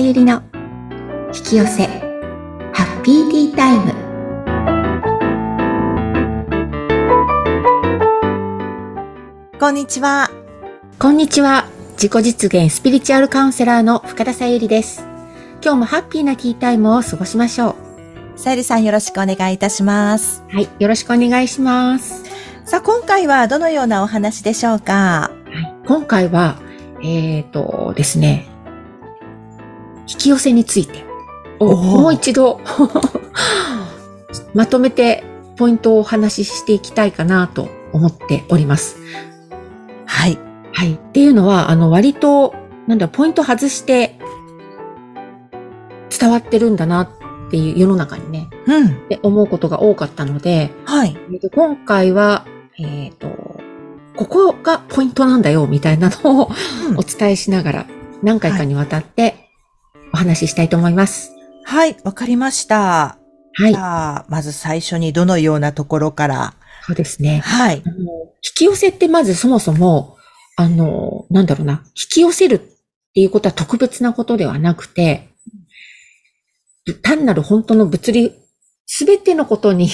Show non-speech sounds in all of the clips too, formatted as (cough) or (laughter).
ゆりの引き寄せハッピーティータイム。こんにちは。こんにちは。自己実現スピリチュアルカウンセラーの深田さゆりです。今日もハッピーなティータイムを過ごしましょう。さゆりさんよろしくお願いいたします。はいよろしくお願いします。さあ今回はどのようなお話でしょうか？はい、今回はえっ、ー、とですね引き寄せについてをもう一度 (laughs) まとめてポイントをお話ししていきたいかなと思っております。はい。はい。っていうのは、あの、割と、なんだ、ポイント外して伝わってるんだなっていう世の中にね、うん。って思うことが多かったので、はい。今回は、えっ、ー、と、ここがポイントなんだよ、みたいなのを、お伝えしながら、何回かにわたってお話ししたいと思います。はい、わかりました。はい。じゃあ、まず最初にどのようなところからそうですね。はい。あの引き寄せってまずそもそも、あの、なんだろうな、引き寄せるっていうことは特別なことではなくて、単なる本当の物理、すべてのことに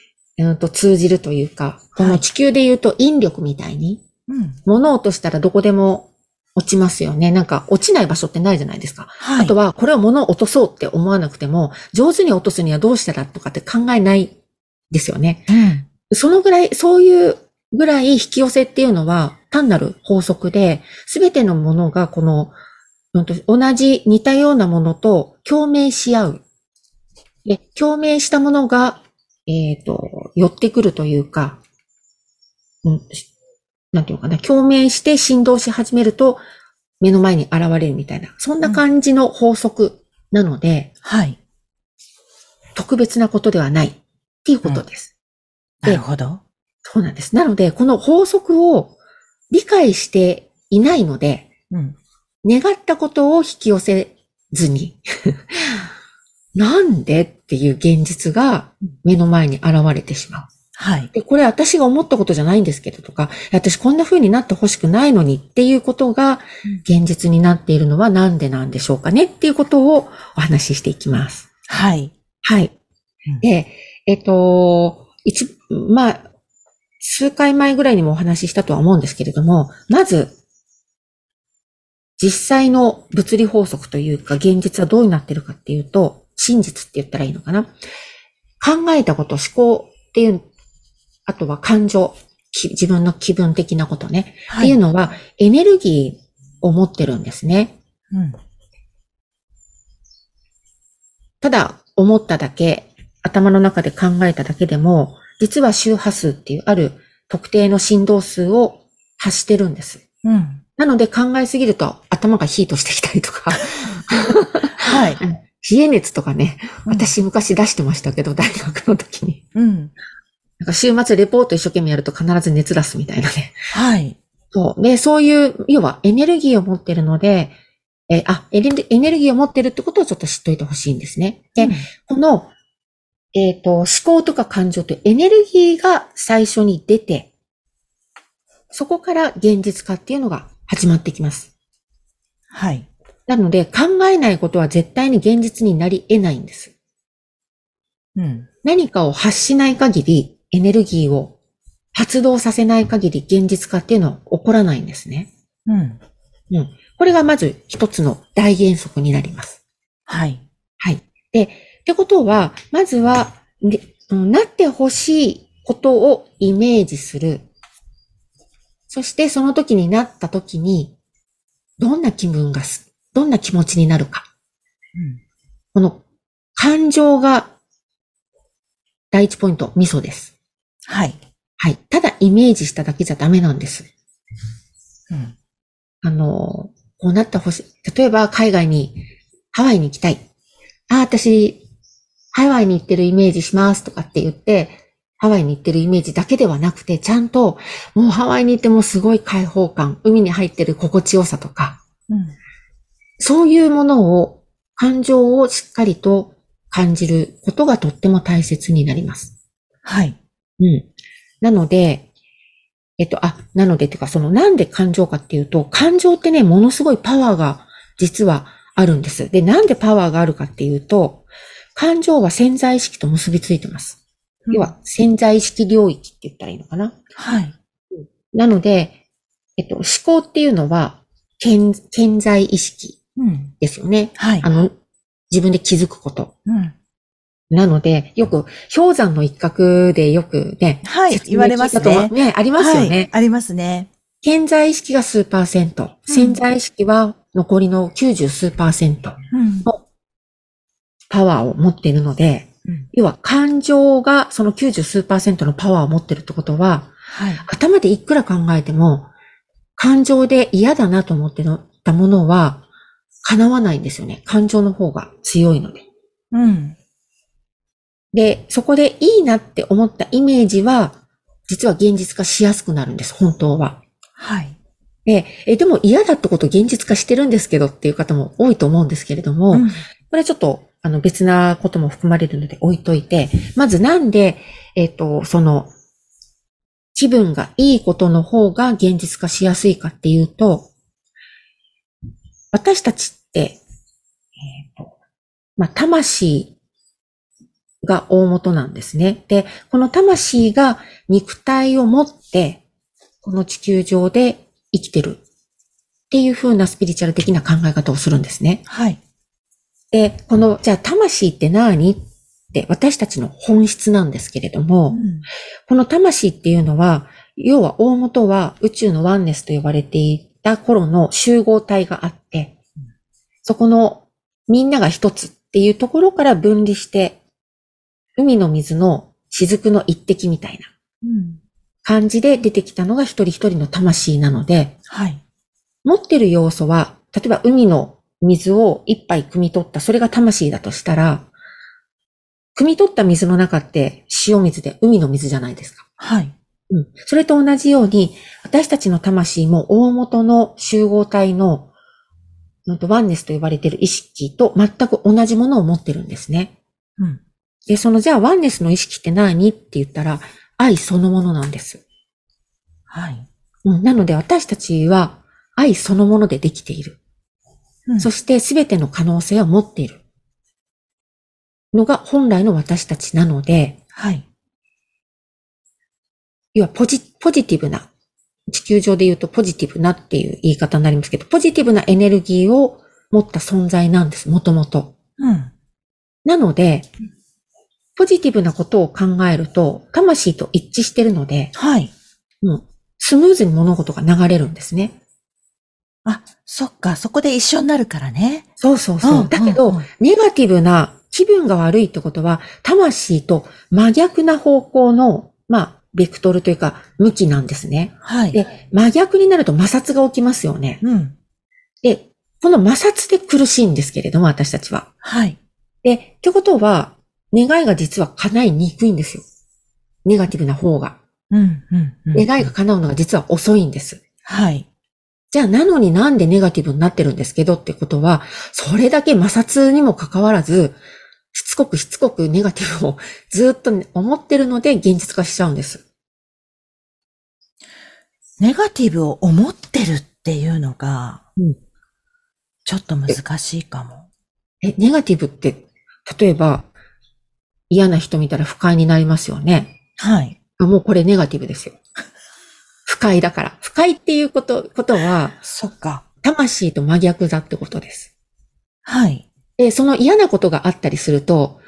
(laughs) うんと通じるというか、この地球で言うと引力みたいに、うん、物を落としたらどこでも落ちますよね。なんか落ちない場所ってないじゃないですか。はい、あとは、これを物を落とそうって思わなくても、上手に落とすにはどうしたらとかって考えないですよね。うん、そのぐらい、そういうぐらい引き寄せっていうのは単なる法則で、すべてのものがこの、同じ似たようなものと共鳴し合う。で、共鳴したものが、えっ、ー、と、寄ってくるというか、うん、なんていうのかな、共鳴して振動し始めると、目の前に現れるみたいな、そんな感じの法則なので、うん、はい。特別なことではないっていうことです。うん、なるほど。そうなんです。なので、この法則を理解していないので、うん、願ったことを引き寄せずに (laughs) なんでっていう現実が目の前に現れてしまう。はい。で、これ私が思ったことじゃないんですけどとか、私こんな風になってほしくないのにっていうことが現実になっているのはなんでなんでしょうかねっていうことをお話ししていきます。はい。はい。で、えっと、一、まあ、数回前ぐらいにもお話ししたとは思うんですけれども、まず、実際の物理法則というか現実はどうなってるかっていうと、真実って言ったらいいのかな考えたこと、思考っていうあとは感情、自分の気分的なことね。はい、っていうのは、エネルギーを持ってるんですね。うん、ただ、思っただけ、頭の中で考えただけでも、実は周波数っていうある特定の振動数を発してるんです。うん、なので考えすぎると頭がヒートしてきたりとか。はい。(laughs) 冷え熱とかね、私昔出してましたけど、大学の時に。うん。なんか週末レポート一生懸命やると必ず熱出すみたいなね。はい。そう。で、そういう、要はエネルギーを持ってるので、えあエネル、エネルギーを持ってるってことをちょっと知っといてほしいんですね。で、うん、この、えっ、ー、と、思考とか感情とエネルギーが最初に出て、そこから現実化っていうのが始まってきます。はい。なので、考えないことは絶対に現実になり得ないんです。うん。何かを発しない限り、エネルギーを発動させない限り現実化っていうのは起こらないんですね。うん。うん。これがまず一つの大原則になります。はい。はい。で、ってことは、まずは、でなってほしいことをイメージする。そしてその時になった時に、どんな気分がす、どんな気持ちになるか。うん、この感情が第一ポイント、味噌です。はい。はい。ただイメージしただけじゃダメなんです。うん。あの、こうなってほしい。例えば海外に、ハワイに行きたい。あ、私、ハワイに行ってるイメージしますとかって言って、ハワイに行ってるイメージだけではなくて、ちゃんと、もうハワイに行ってもすごい開放感、海に入ってる心地よさとか、うん、そういうものを、感情をしっかりと感じることがとっても大切になります。はい。うん。なので、えっと、あ、なのでっていうか、そのなんで感情かっていうと、感情ってね、ものすごいパワーが実はあるんです。で、なんでパワーがあるかっていうと、感情は潜在意識と結びついてます。要は、潜在意識領域って言ったらいいのかな？はい。なので、えっと、思考っていうのは、潜潜在意識うん。ですよね。はい。あの、自分で気づくこと。うん。なので、よく、氷山の一角でよくね、はい。言われますね。ね、ありますよね。はい。ありますね。潜在意識が数パーセント、潜在意識は残りの90数パーセントうん。パワーを持っているので、うん要は感情がその90数パーセントのパワーを持ってるってことは、はい。頭でいくら考えても、感情で嫌だなと思ってたものは、叶わないんですよね。感情の方が強いので。うん。で、そこでいいなって思ったイメージは、実は現実化しやすくなるんです、本当は。はい。で、え、でも嫌だってこと現実化してるんですけどっていう方も多いと思うんですけれども、うんこれちょっと、あの、別なことも含まれるので置いといて、まずなんで、えっ、と、その、気分がいいことの方が現実化しやすいかっていうと、私たちって、えっ、と、まあ、魂が大元なんですね。で、この魂が肉体を持って、この地球上で生きてるっていう風なスピリチュアル的な考え方をするんですね。はい。で、この、じゃあ魂って何って私たちの本質なんですけれども、うんこの魂っていうのは、要は大元は宇宙のワンネスと呼ばれていた頃の集合体があって、そこのみんなが一つっていうところから分離して、海の水の雫の一滴みたいなうん。感じで出てきたのが一人一人の魂なので、はい。持ってる要素は、例えば海の水を一杯汲み取った、それが魂だとしたら、汲み取った水の中って塩水で海の水じゃないですか。はい。うん。それと同じように、私たちの魂も大元の集合体の、ワンネスと呼ばれている意識と全く同じものを持ってるんですね。うん。で、そのじゃあワンネスの意識って何って言ったら、愛そのものなんです。はい。うん。なので私たちは愛そのものでできている。うんそして全ての可能性を持っている。のが本来の私たちなので、はい。要はポジ、ポジティブな、地球上で言うとポジティブなっていう言い方になりますけど、ポジティブなエネルギーを持った存在なんです、もともと。うん。なので、ポジティブなことを考えると、魂と一致してるので、はい。もう、スムーズに物事が流れるんですね。あ、そっか。そこで一緒になるからね。そうそうそう。うんだけど、ネガティブな気分が悪いってことは、魂と真逆な方向の、まあ、ベクトルというか、向きなんですね。はい。で、真逆になると摩擦が起きますよね。うん。で、この摩擦で苦しいんですけれども、私たちは。はい。で、ってことは、願いが実は叶いにくいんですよ。ネガティブな方が。うん。うん。うん願いが叶うのが実は遅いんです。はい。じゃあ、なのになんでネガティブになってるんですけどってことは、それだけ摩擦にもかかわらず、しつこくしつこくネガティブをずっと思ってるので現実化しちゃうんです。ネガティブを思ってるっていうのが、うんちょっと難しいかも。え、ネガティブって、例えば、嫌な人見たら不快になりますよね。はい。あもうこれネガティブですよ。(laughs) 不快だから。不快っていうこと、ことは、そっか。魂と真逆だってことです。はい。で、その嫌なことがあったりすると、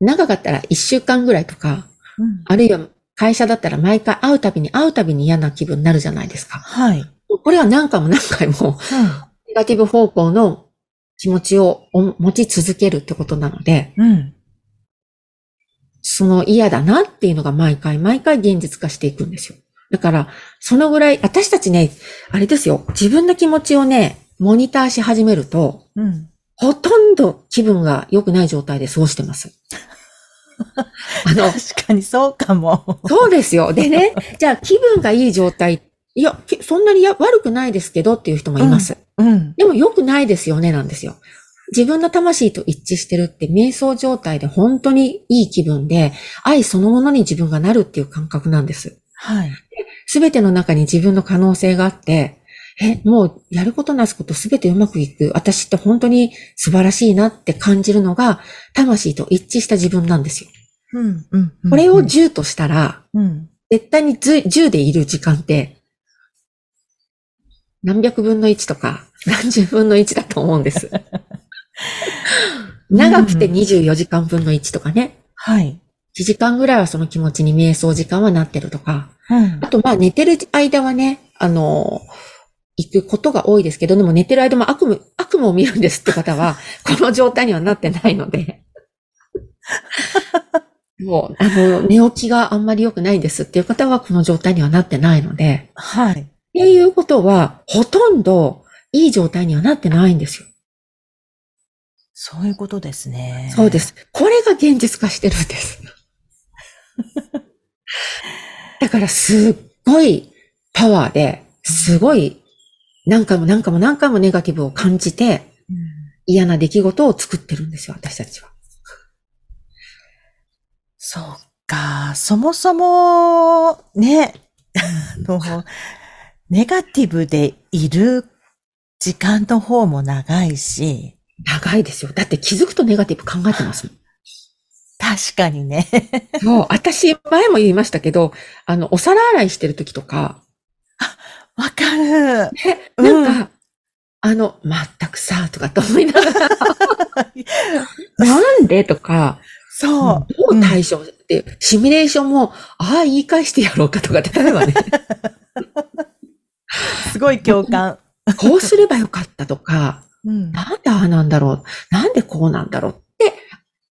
長かったら一週間ぐらいとか、うん。あるいは会社だったら毎回会うたびに会うたびに嫌な気分になるじゃないですか。はい。これは何回も何回もネガティブ方向の気持ちをお持ち続けるってことなので、うん。うん。その嫌だなっていうのが毎回毎回現実化していくんですよ。だから、そのぐらい、私たちね、あれですよ、自分の気持ちをね、モニターし始めると、うん。ほとんど気分が良くない状態で過ごしてます。(laughs) あの、確かにそうかも。そうですよ。でね、(laughs) じゃあ気分がいい状態、いや、けそんなにや悪くないですけどっていう人もいます。うん。でも良くないですよね、なんですよ。自分の魂と一致してるって瞑想状態で本当にいい気分で、愛そのものに自分がなるっていう感覚なんです。はい。すべての中に自分の可能性があって、え、もうやることなすことすべてうまくいく。私って本当に素晴らしいなって感じるのが、魂と一致した自分なんですよ。うん、うん。うんこれを10としたら、うん。絶対にず10でいる時間って、何百分の1とか、何十分の1だと思うんです。(laughs) (laughs) 長くて24時間分の1とかね。はい。1時間ぐらいはその気持ちに瞑想時間はなってるとか。うんあ。と、まあ寝てる間はね、あの、行くことが多いですけど、でも寝てる間も悪夢、悪夢を見るんですって方は、(laughs) この状態にはなってないので。(laughs) もう、あの、寝起きがあんまり良くないんですっていう方は、この状態にはなってないので。はい。っていうことは、ほとんどいい状態にはなってないんですよ。そういうことですね。そうで。す。これが現実化してるんです。(laughs) だからすっごいパワーで、すごい何回も何回も何回もネガティブを感じてうん嫌な出来事を作ってるんですよ、私たちは。そうか。そもそも、ね、あの、ネガティブでいる時間の方も長いし、長いですよ。だって気づくとネガティブ考えてますもん。確かにね。そう、私前も言いましたけど、あの、お皿洗いしてる時とか、わかる。ね、うんなんか、あの、まったくさ、とかと思いながら、(laughs) なんでとか、そう。どう対処って、シミュレーションも、ああ、言い返してやろうかとかって、例えばね、(laughs) すごい共感。(laughs) こうすればよかったとか、うん。なんでああなんだろう、なんでこうなんだろう？って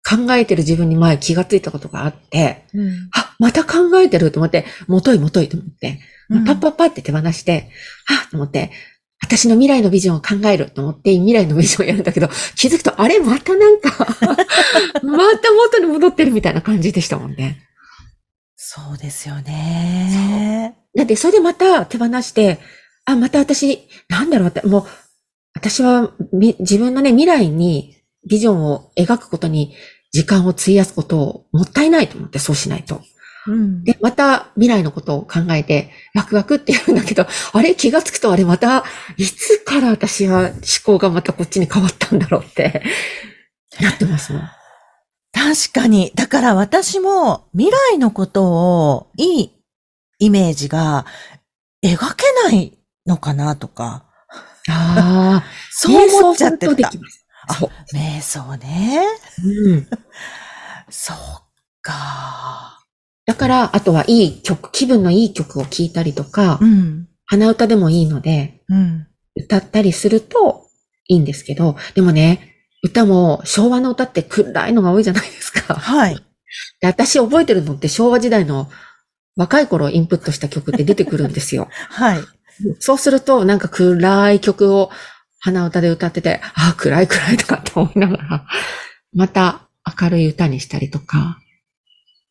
考えてる自分に前気がついたことがあって、うんあ、また考えてると思って、もといもといと思って、パッパッパって手放して、あと思って、私の未来のビジョンを考えると思って、未来のビジョンをやるんだけど、気づくと、あれまたなんか、(laughs) また元に戻ってるみたいな感じでしたもんね。そうですよね。だって、それでまた手放して、あ、また私、なんだろうって、もう、私はみ自分のね、未来にビジョンを描くことに時間を費やすことをもったいないと思って、そうしないと。うん。で、また未来のことを考えて、ワクワクって言うんだけど、(laughs) あれ気がつくとあれまた、いつから私は思考がまたこっちに変わったんだろうって、(laughs) なってますもん。確かに。だから私も未来のことをいいイメージが描けないのかなとか、ああ、そう思っちゃってた瞑想するとでき。ます。そう。瞑想ね。うん。(laughs) そうか。だから、あとはいい曲、気分のいい曲を聴いたりとか、うん。鼻歌でもいいので、うん。歌ったりするといいんですけど、でもね、歌も昭和の歌って暗いのが多いじゃないですか。はい。で私覚えてるのって昭和時代の若い頃インプットした曲って出てくるんですよ。(laughs) はい。そうするとなんか暗い曲を鼻歌で歌ってて、ああ、暗い暗いとかって思いながら、また明るい歌にしたりとか。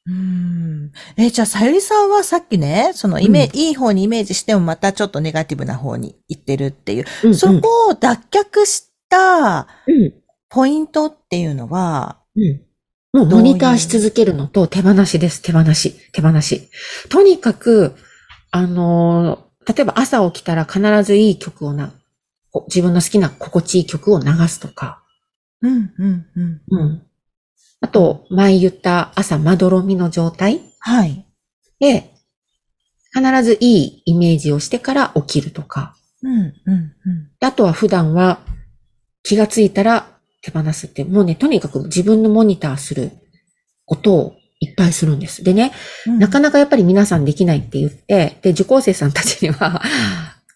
うん。え、じゃあ、さゆりさんはさっきね、そのイメ、いい方にイメージしてもまたちょっとネガティブな方に行ってるっていう、うんうんそこを脱却したうん。ポイントっていうのは、うん。もう？モニターし続けるのと手放しです。手放し。手放し。とにかく、あのー例えば朝起きたら必ずいい曲をな、こ自分の好きな心地いい曲を流すとか。うん、うん、うん。うん。あと、前言った朝まどろみの状態はい。で、必ずいいイメージをしてから起きるとか。うん、うん、うん。あとは普段は気がついたら手放すって、もうね、とにかく自分のモニターすることをいっぱいするんです。でね、うんなかなかやっぱり皆さんできないって言って、で、受講生さんたちには、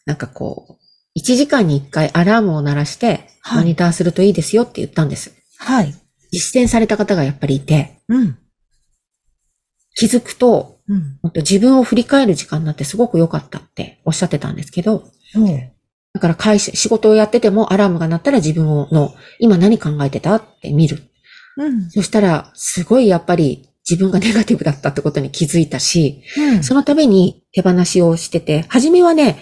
なんかこう、1時間に1回アラームを鳴らして、はいモニターするといいですよって言ったんです。はい。実践された方がやっぱりいて、うん、気づくと、うん。本当自分を振り返る時間になってすごく良かったっておっしゃってたんですけど、うんだから会社、仕事をやっててもアラームが鳴ったら自分の今何考えてたって見る。うん。そしたら、すごいやっぱり自分がネガティブだったってことに気づいたし、うん。そのために手放しをしてて、初めはね、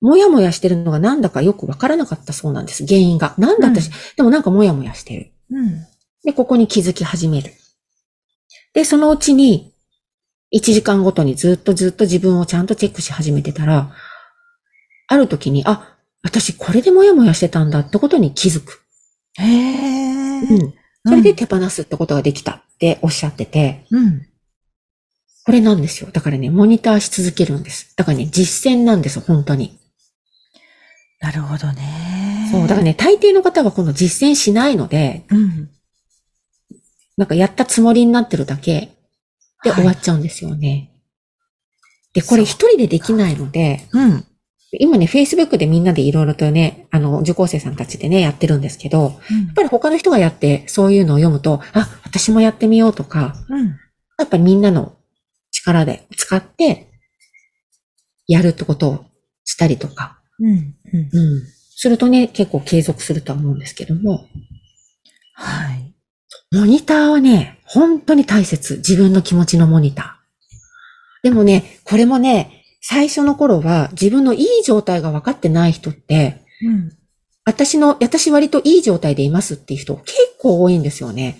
もやもやしてるのがなんだかよくわからなかったそうなんです。原因が。なんだ私、うんでもなんかもやもやしてる。うん。で、ここに気づき始める。で、そのうちに、1時間ごとにずっとずっと自分をちゃんとチェックし始めてたら、ある時に、あ、私これでもやもやしてたんだってことに気づく。へえ。うん。それで手放すってことができたっておっしゃってて、うん。これなんですよ。だからね、モニターし続けるんです。だからね、実践なんです、本当に。なるほどね。そう。だからね、大抵の方はこの実践しないので、うん。なんかやったつもりになってるだけではい終わっちゃうんですよね。で、これ一人でできないので、うん。今ね、Facebook でみんなでいろいろとね、あの、受講生さんたちでね、やってるんですけど、やっぱり他の人がやって、そういうのを読むと、あ、私もやってみようとか、うん。やっぱりみんなの力で使って、やるってことをしたりとか、うん。うん。うん。するとね、結構継続するとは思うんですけども、はい。モニターはね、本当に大切。自分の気持ちのモニター。でもね、これもね、最初の頃は自分のいい状態が分かってない人って、うん。私の、私割といい状態でいますっていう人結構多いんですよね。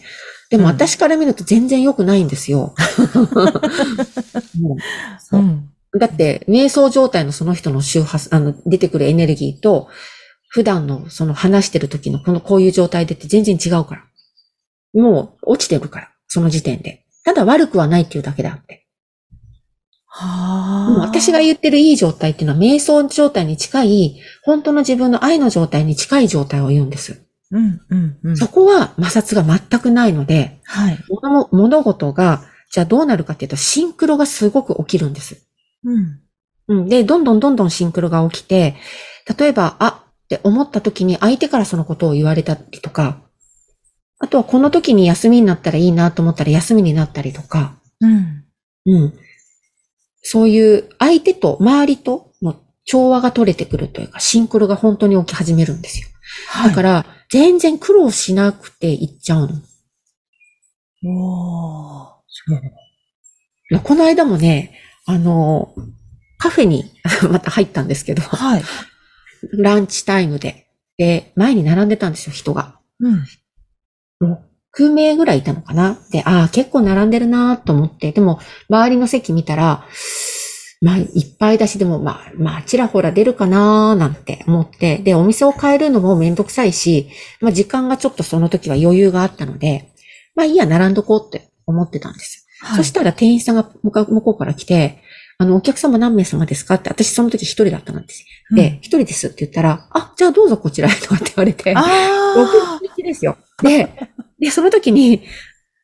でもうん私から見ると全然良くないんですよ。(laughs) うん。だって、瞑想状態のその人の周波数、あの、出てくるエネルギーと、普段のその話してる時のこのこういう状態でって全然違うから。もう落ちてるから、その時点で。ただ悪くはないっていうだけであって。私が言ってるいい状態っていうのは瞑想状態に近い、本当の自分の愛の状態に近い状態を言うんです。うん、うん、うん。そこは摩擦が全くないので、はい。物物事が、じゃあどうなるかっていうと、シンクロがすごく起きるんです。うん。うん。で、どんどんどんどんシンクロが起きて、例えば、あって思った時に相手からそのことを言われたりとか、あとはこの時に休みになったらいいなと思ったら休みになったりとか、うん。うん。そういう相手と周りとの調和が取れてくるというか、シンクロが本当に起き始めるんですよ。はい。だから、全然苦労しなくていっちゃうの。おー。そう。この間もね、あの、カフェに (laughs) また入ったんですけど、はい。ランチタイムで。で、前に並んでたんですよ、人が。うん。6名ぐらいいたのかな？で、ああ、結構並んでるなと思って、でも、周りの席見たら、まあ、いっぱいだし、でも、まあ、まあ、ちらほら出るかななんて思って、で、お店を変えるのもめんどくさいし、まあ、時間がちょっとその時は余裕があったので、まあ、いいや、並んどこうって思ってたんです。はい。そしたら店員さんが向か向こうから来て、あの、お客様何名様ですかって、私その時一人だったんです。うんで、一人ですって言ったら、あ、じゃあどうぞこちらへとかって言われて、あ僕好きですよ。で、で、その時に、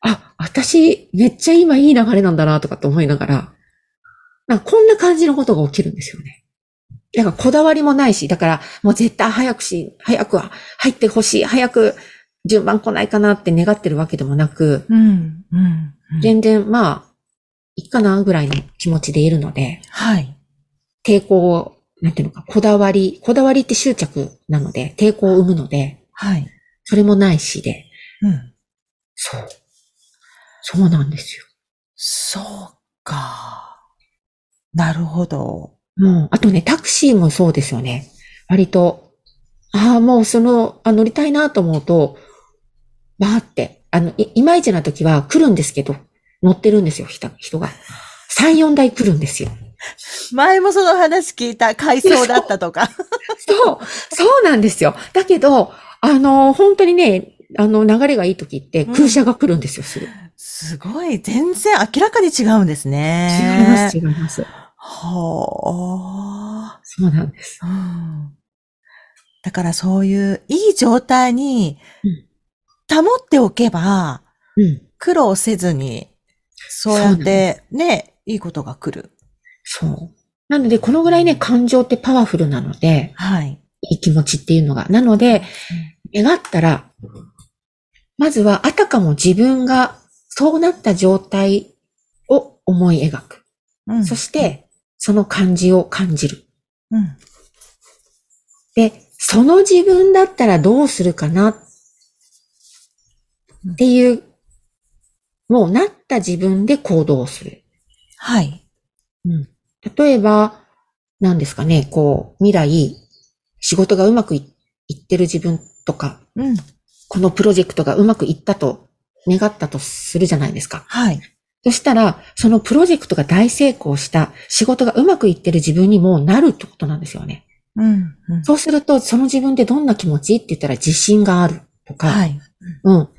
あ、私、めっちゃ今いい流れなんだなとかって思いながら、なんかこんな感じのことが起きるんですよね。だからこだわりもないし、だからもう絶対早くし、早くは入ってほしい、早く順番来ないかなって願ってるわけでもなく、あ。うん。うん。うん全然まあ、いいかなぐらいの気持ちでいるので、はい。抵抗を、なんていうのか、こだわり、こだわりって執着なので、抵抗を生むので、はい。それもないしで、うん。そう。そうなんですよ。そうか。なるほど。もう、あとね、タクシーもそうですよね。割と、ああ、もうその、あ、乗りたいなと思うと、バーって、あの、いいまいちな時は来るんですけど、乗ってるんですよ、人人が。3、4台来るんですよ。前もその話聞いた回想だったとか。そう、そうなんですよ。だけど、あの、本当にね、あの、流れがいい時って空車が来るんですよ、すぐ。すごい。全然明らかに違うんです違いね。ます、違います。はそうなんです。あ。うんだからそういういい状態に保っておけば、うん。苦労せずに、そうやってね、いいことが来る。そう。なので、このぐらいね、感情ってパワフルなので、はい。いい気持ちっていうのが。なので、願ったら、まずはあたかも自分がそうなった状態を思い描く。うんそして、その感じを感じる。うん。で、その自分だったらどうするかな？っていう、もうなった自分で行動する。はい。うん。例えば、何ですかね、こう、未来、仕事がうまくいいってる自分とか、うん。このプロジェクトがうまくいったと願ったとするじゃないですか。はい。そしたら、そのプロジェクトが大成功した仕事がうまくいってる自分にもなるってことなんですよね。うん。うん。そうすると、その自分ってどんな気持ちって言ったら自信があるとか、はい。うん。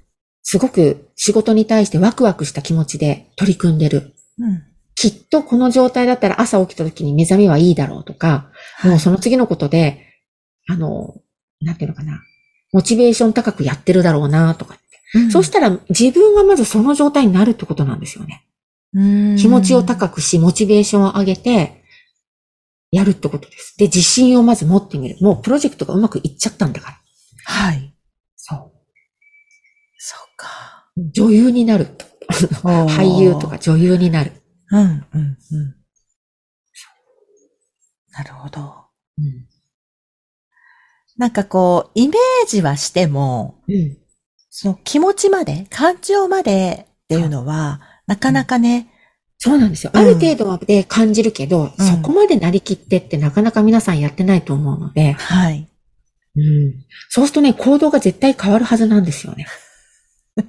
すごく仕事に対してワクワクした気持ちで取り組んでる。うん。きっとこの状態だったら朝起きた時に目覚めはいいだろうとか、もうその次のことで、あの、なんていうのかな。モチベーション高くやってるだろうなとか。うんそうしたら自分がまずその状態になるってことなんですよね。うん気持ちを高くし、モチベーションを上げて、やるってことです。で、自信をまず持ってみる。もうプロジェクトがうまくいっちゃったんだから。はい。そそうか。う。女優になる。俳優とか。女優になる。うん、うん、うん。なるほど。うん。なんかこう、イメージはしても、うん。その気持ちまで、感情までっていうのは、なかなかね、そうなんですよ。うんある程度まで感じるけど、うんそこまでなりきってってなかなか皆さんやってないと思うので、はい。うん。そうするとね、行動が絶対変わるはずなんですよね。(laughs)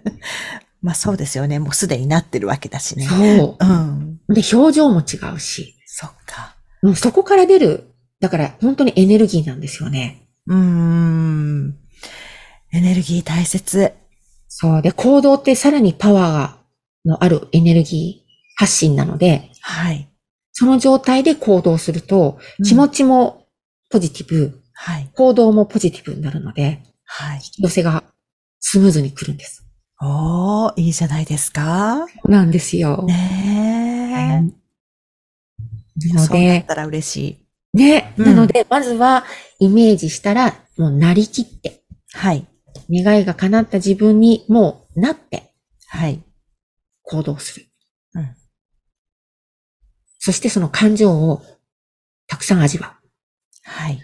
まあそうですよね。もうすでになってるわけだしね。そうん。う。で、表情も違うし、そっか。うんそこから出る、だから本当にエネルギーなんですよね。うーん。エネルギー大切。そう。で、行動ってさらにパワーが、のあるエネルギー発信なので、はい。その状態で行動すると、気持ち。ちもポジティブ、はい。行動もポジティブになるので、はい。寄せがスムーズに来るんです。おー、いいじゃないですか。なんですよ。ねえ。なのそうだっで、たら嬉しい。ね、うんなので、まずはイメージしたら、もうなりきって、はい。願いが叶った自分にもうなってはい。行動する。うんそしてその感情をたくさん味わう。はい。っ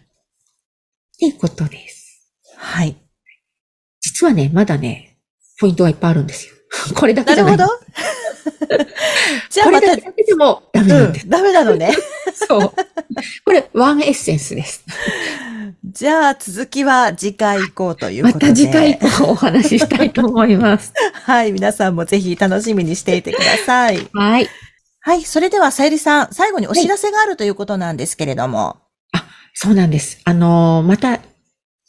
ていうことです。はい。実はね、まだね、ポイントがいっぱいあるんですよ。(laughs) これだけじゃない。なるほど。(laughs) じゃあこまた、れだけでもダメなんです。うん、ダメなのね。そう。これ、ワンエッセンスです。じゃあ続きは次回以降というまことで。た次回以降お話ししたいと思います。(laughs) はい。皆さんもぜひ楽しみにしていてください。はい。はい。それでは、さゆりさん、最後にお知らせがあるということなんですけれども。そうなんです。あのーまた、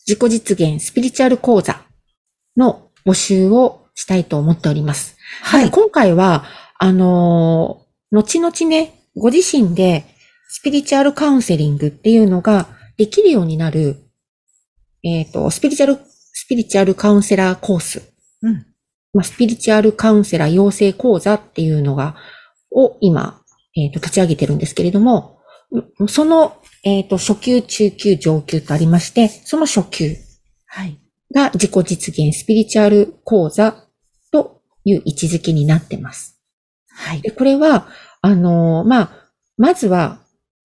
自己実現スピリチュアル講座の募集をしたいと思っております。はただ今回は、あのー後々ね、ご自身でスピリチュアルカウンセリングっていうのができるようになる、えっ、と、スピリチュアル、スピリチュアルカウンセラーコース、うん。まあ、スピリチュアルカウンセラー養成講座っていうのが、を今、えっ、と、立ち上げてるんですけれども、んその、えっ、と、初級、中級、上級とありまして、その初級はい。が自己実現スピリチュアル講座という位置づけになってます。はい。で、これは、あのーまあ、まずは、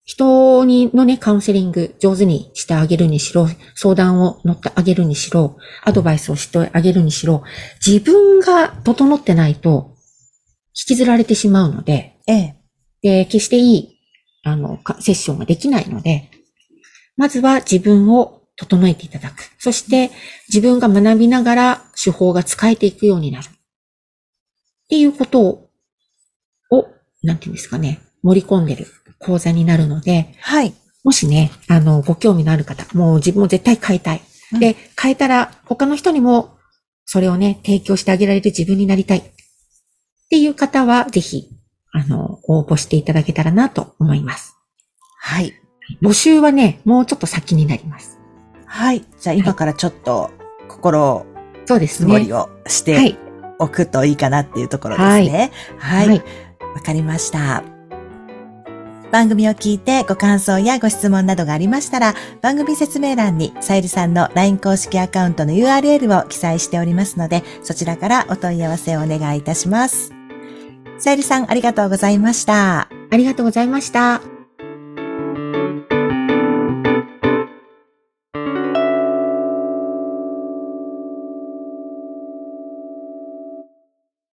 人にのね、カウンセリング上手にしてあげるにしろ、相談を乗ってあげるにしろ、アドバイスをしてあげるにしろ、自分が整ってないと、引きずられてしまうので、ええ。で、決していい、あの、かセッションができないので、まずは自分を整えていただく。そして、自分が学びながら手法が使えていくようになる。っていうことを、をなんていうんですかね、盛り込んでる講座になるので、はい。もしね、あの、ご興味のある方、もう自分も絶対変えたい。うんで、変えたら他の人にもそれをね、提供してあげられる自分になりたい。っていう方は、ぜひ、あの、応募していただけたらなと思います。はい。募集はね、もうちょっと先になります。はい。じゃあ今からちょっと心そうですね。りをしてはい。おくといいかなっていうところですね。はい。わ、かりました。番組を聞いてご感想やご質問などがありましたら、番組説明欄にさゆりさんの LINE 公式アカウントの URL を記載しておりますので、そちらからお問い合わせをお願いいたします。さゆりさん、ありがとうございました。ありがとうございました。